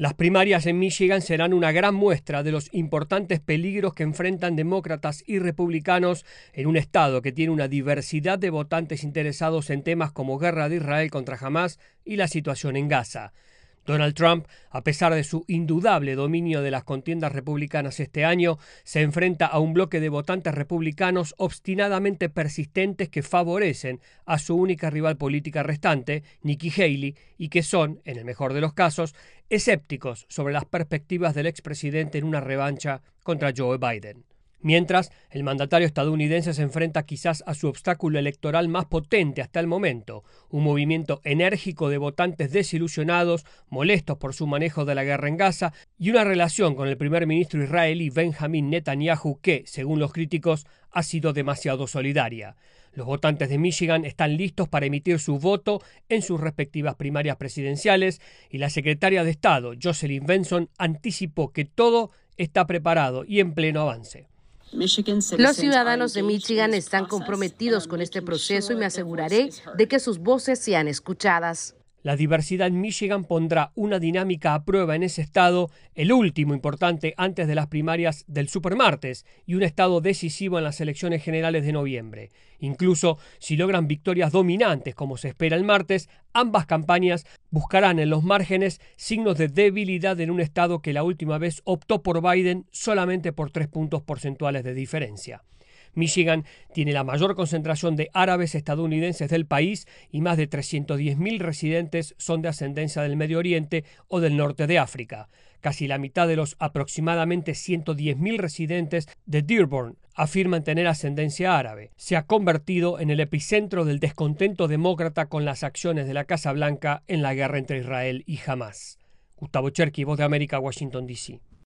Las primarias en Michigan serán una gran muestra de los importantes peligros que enfrentan demócratas y republicanos en un estado que tiene una diversidad de votantes interesados en temas como guerra de Israel contra Hamas y la situación en Gaza. Donald Trump, a pesar de su indudable dominio de las contiendas republicanas este año, se enfrenta a un bloque de votantes republicanos obstinadamente persistentes que favorecen a su única rival política restante, Nikki Haley, y que son, en el mejor de los casos, escépticos sobre las perspectivas del expresidente en una revancha contra Joe Biden. Mientras, el mandatario estadounidense se enfrenta quizás a su obstáculo electoral más potente hasta el momento, un movimiento enérgico de votantes desilusionados, molestos por su manejo de la guerra en Gaza, y una relación con el primer ministro israelí Benjamin Netanyahu que, según los críticos, ha sido demasiado solidaria. Los votantes de Michigan están listos para emitir su voto en sus respectivas primarias presidenciales y la secretaria de Estado, Jocelyn Benson, anticipó que todo está preparado y en pleno avance. Los ciudadanos de Michigan están comprometidos con este proceso y me aseguraré de que sus voces sean escuchadas. La diversidad en Michigan pondrá una dinámica a prueba en ese estado, el último importante antes de las primarias del supermartes y un estado decisivo en las elecciones generales de noviembre. Incluso si logran victorias dominantes como se espera el martes, ambas campañas buscarán en los márgenes signos de debilidad en un estado que la última vez optó por Biden solamente por tres puntos porcentuales de diferencia. Michigan tiene la mayor concentración de árabes estadounidenses del país y más de 310.000 residentes son de ascendencia del Medio Oriente o del norte de África. Casi la mitad de los aproximadamente 110.000 residentes de Dearborn afirman tener ascendencia árabe. Se ha convertido en el epicentro del descontento demócrata con las acciones de la Casa Blanca en la guerra entre Israel y Hamas. Gustavo Cherky, Voz de América, Washington, D.C.